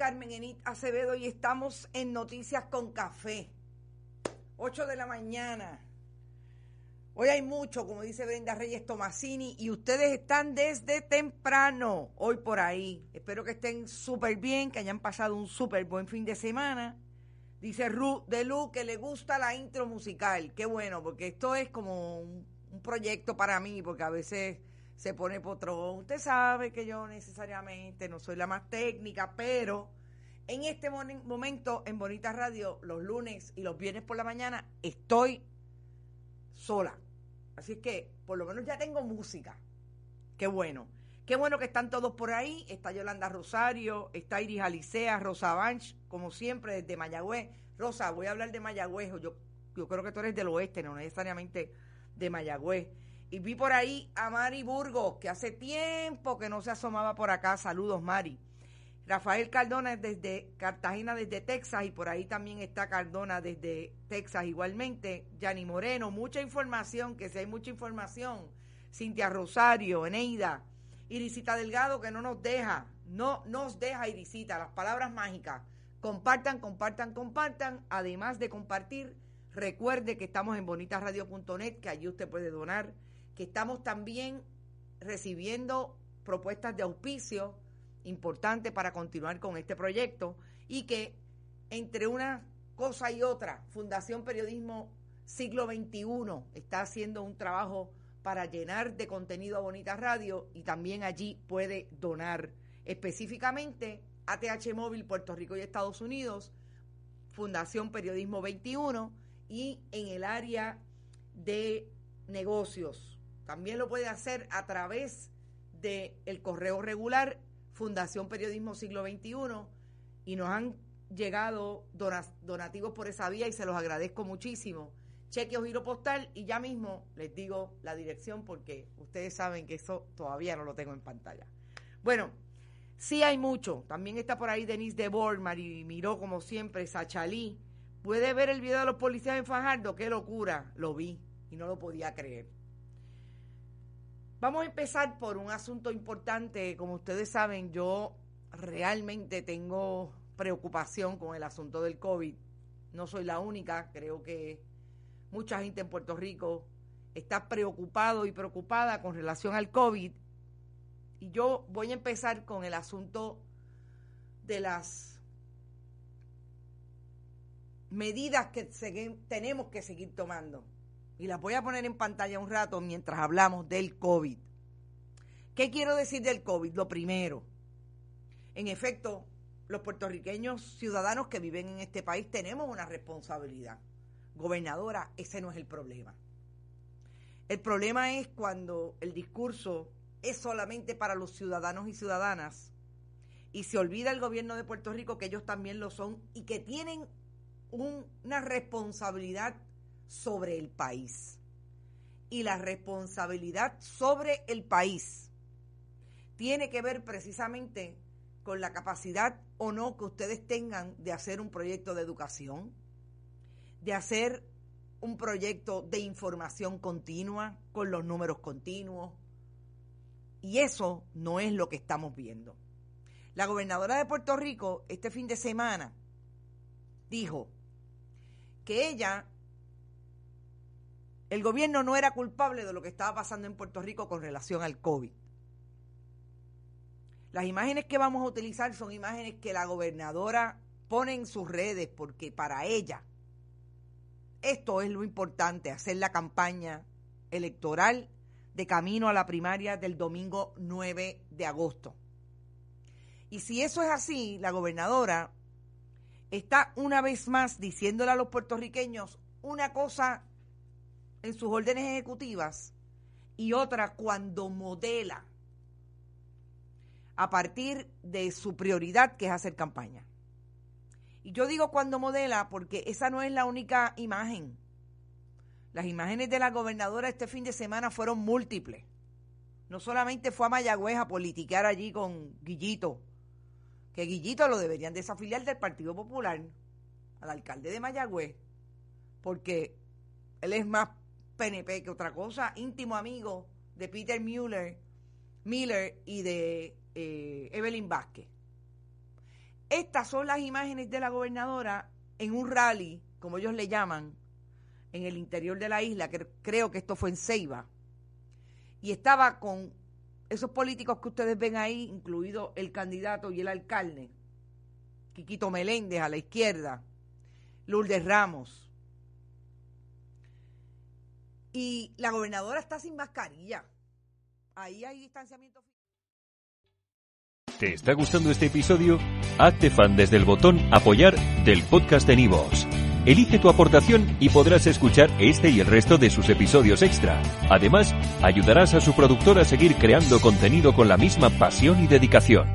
Carmen Enit Acevedo y estamos en Noticias con Café. 8 de la mañana. Hoy hay mucho, como dice Brenda Reyes Tomasini, y ustedes están desde temprano, hoy por ahí. Espero que estén súper bien, que hayan pasado un súper buen fin de semana. Dice Ru de Lu que le gusta la intro musical. Qué bueno, porque esto es como un, un proyecto para mí, porque a veces se pone potrón. Usted sabe que yo necesariamente no soy la más técnica, pero en este momento en Bonita Radio, los lunes y los viernes por la mañana, estoy sola. Así que por lo menos ya tengo música. Qué bueno. Qué bueno que están todos por ahí. Está Yolanda Rosario, está Iris Alicea, Rosa Banch, como siempre, desde Mayagüez. Rosa, voy a hablar de Mayagüez. Yo, yo creo que tú eres del oeste, no necesariamente de Mayagüez. Y vi por ahí a Mari Burgos, que hace tiempo que no se asomaba por acá. Saludos, Mari. Rafael Cardona desde Cartagena, desde Texas, y por ahí también está Cardona desde Texas igualmente. Yani Moreno, mucha información, que si hay mucha información. Cintia Rosario, Eneida, Irisita Delgado, que no nos deja, no nos deja Irisita, las palabras mágicas. Compartan, compartan, compartan. Además de compartir, recuerde que estamos en bonitasradio.net, que allí usted puede donar que estamos también recibiendo propuestas de auspicio importantes para continuar con este proyecto y que entre una cosa y otra, Fundación Periodismo Siglo XXI está haciendo un trabajo para llenar de contenido a Bonita Radio y también allí puede donar específicamente ATH Móvil Puerto Rico y Estados Unidos, Fundación Periodismo 21 y en el área de negocios. También lo puede hacer a través del el correo regular Fundación Periodismo Siglo XXI y nos han llegado donativos por esa vía y se los agradezco muchísimo. Cheque o giro postal y ya mismo les digo la dirección porque ustedes saben que eso todavía no lo tengo en pantalla. Bueno, sí hay mucho. También está por ahí Denise de Mari Miró como siempre, Sachalí. ¿Puede ver el video de los policías en Fajardo? ¡Qué locura! Lo vi y no lo podía creer. Vamos a empezar por un asunto importante. Como ustedes saben, yo realmente tengo preocupación con el asunto del COVID. No soy la única, creo que mucha gente en Puerto Rico está preocupado y preocupada con relación al COVID. Y yo voy a empezar con el asunto de las medidas que tenemos que seguir tomando y las voy a poner en pantalla un rato mientras hablamos del COVID. ¿Qué quiero decir del COVID? Lo primero, en efecto, los puertorriqueños ciudadanos que viven en este país tenemos una responsabilidad. Gobernadora, ese no es el problema. El problema es cuando el discurso es solamente para los ciudadanos y ciudadanas y se olvida el gobierno de Puerto Rico que ellos también lo son y que tienen una responsabilidad sobre el país. Y la responsabilidad sobre el país tiene que ver precisamente con la capacidad o no que ustedes tengan de hacer un proyecto de educación, de hacer un proyecto de información continua, con los números continuos. Y eso no es lo que estamos viendo. La gobernadora de Puerto Rico este fin de semana dijo que ella el gobierno no era culpable de lo que estaba pasando en Puerto Rico con relación al COVID. Las imágenes que vamos a utilizar son imágenes que la gobernadora pone en sus redes porque para ella esto es lo importante, hacer la campaña electoral de camino a la primaria del domingo 9 de agosto. Y si eso es así, la gobernadora está una vez más diciéndole a los puertorriqueños una cosa en sus órdenes ejecutivas y otra cuando modela a partir de su prioridad que es hacer campaña. Y yo digo cuando modela porque esa no es la única imagen. Las imágenes de la gobernadora este fin de semana fueron múltiples. No solamente fue a Mayagüez a politiquear allí con Guillito, que Guillito lo deberían desafiliar del Partido Popular al alcalde de Mayagüez, porque él es más PNP que otra cosa, íntimo amigo de Peter Mueller, Miller y de eh, Evelyn Vázquez. Estas son las imágenes de la gobernadora en un rally, como ellos le llaman, en el interior de la isla, que creo que esto fue en Ceiba. Y estaba con esos políticos que ustedes ven ahí, incluido el candidato y el alcalde, Quiquito Meléndez a la izquierda, Lourdes Ramos, y la gobernadora está sin mascarilla. Ahí hay distanciamiento. ¿Te está gustando este episodio? Hazte fan desde el botón Apoyar del podcast de Nivos. Elige tu aportación y podrás escuchar este y el resto de sus episodios extra. Además, ayudarás a su productor a seguir creando contenido con la misma pasión y dedicación.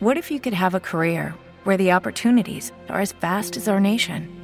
What if you could have a career where the opportunities are as vast as our nation?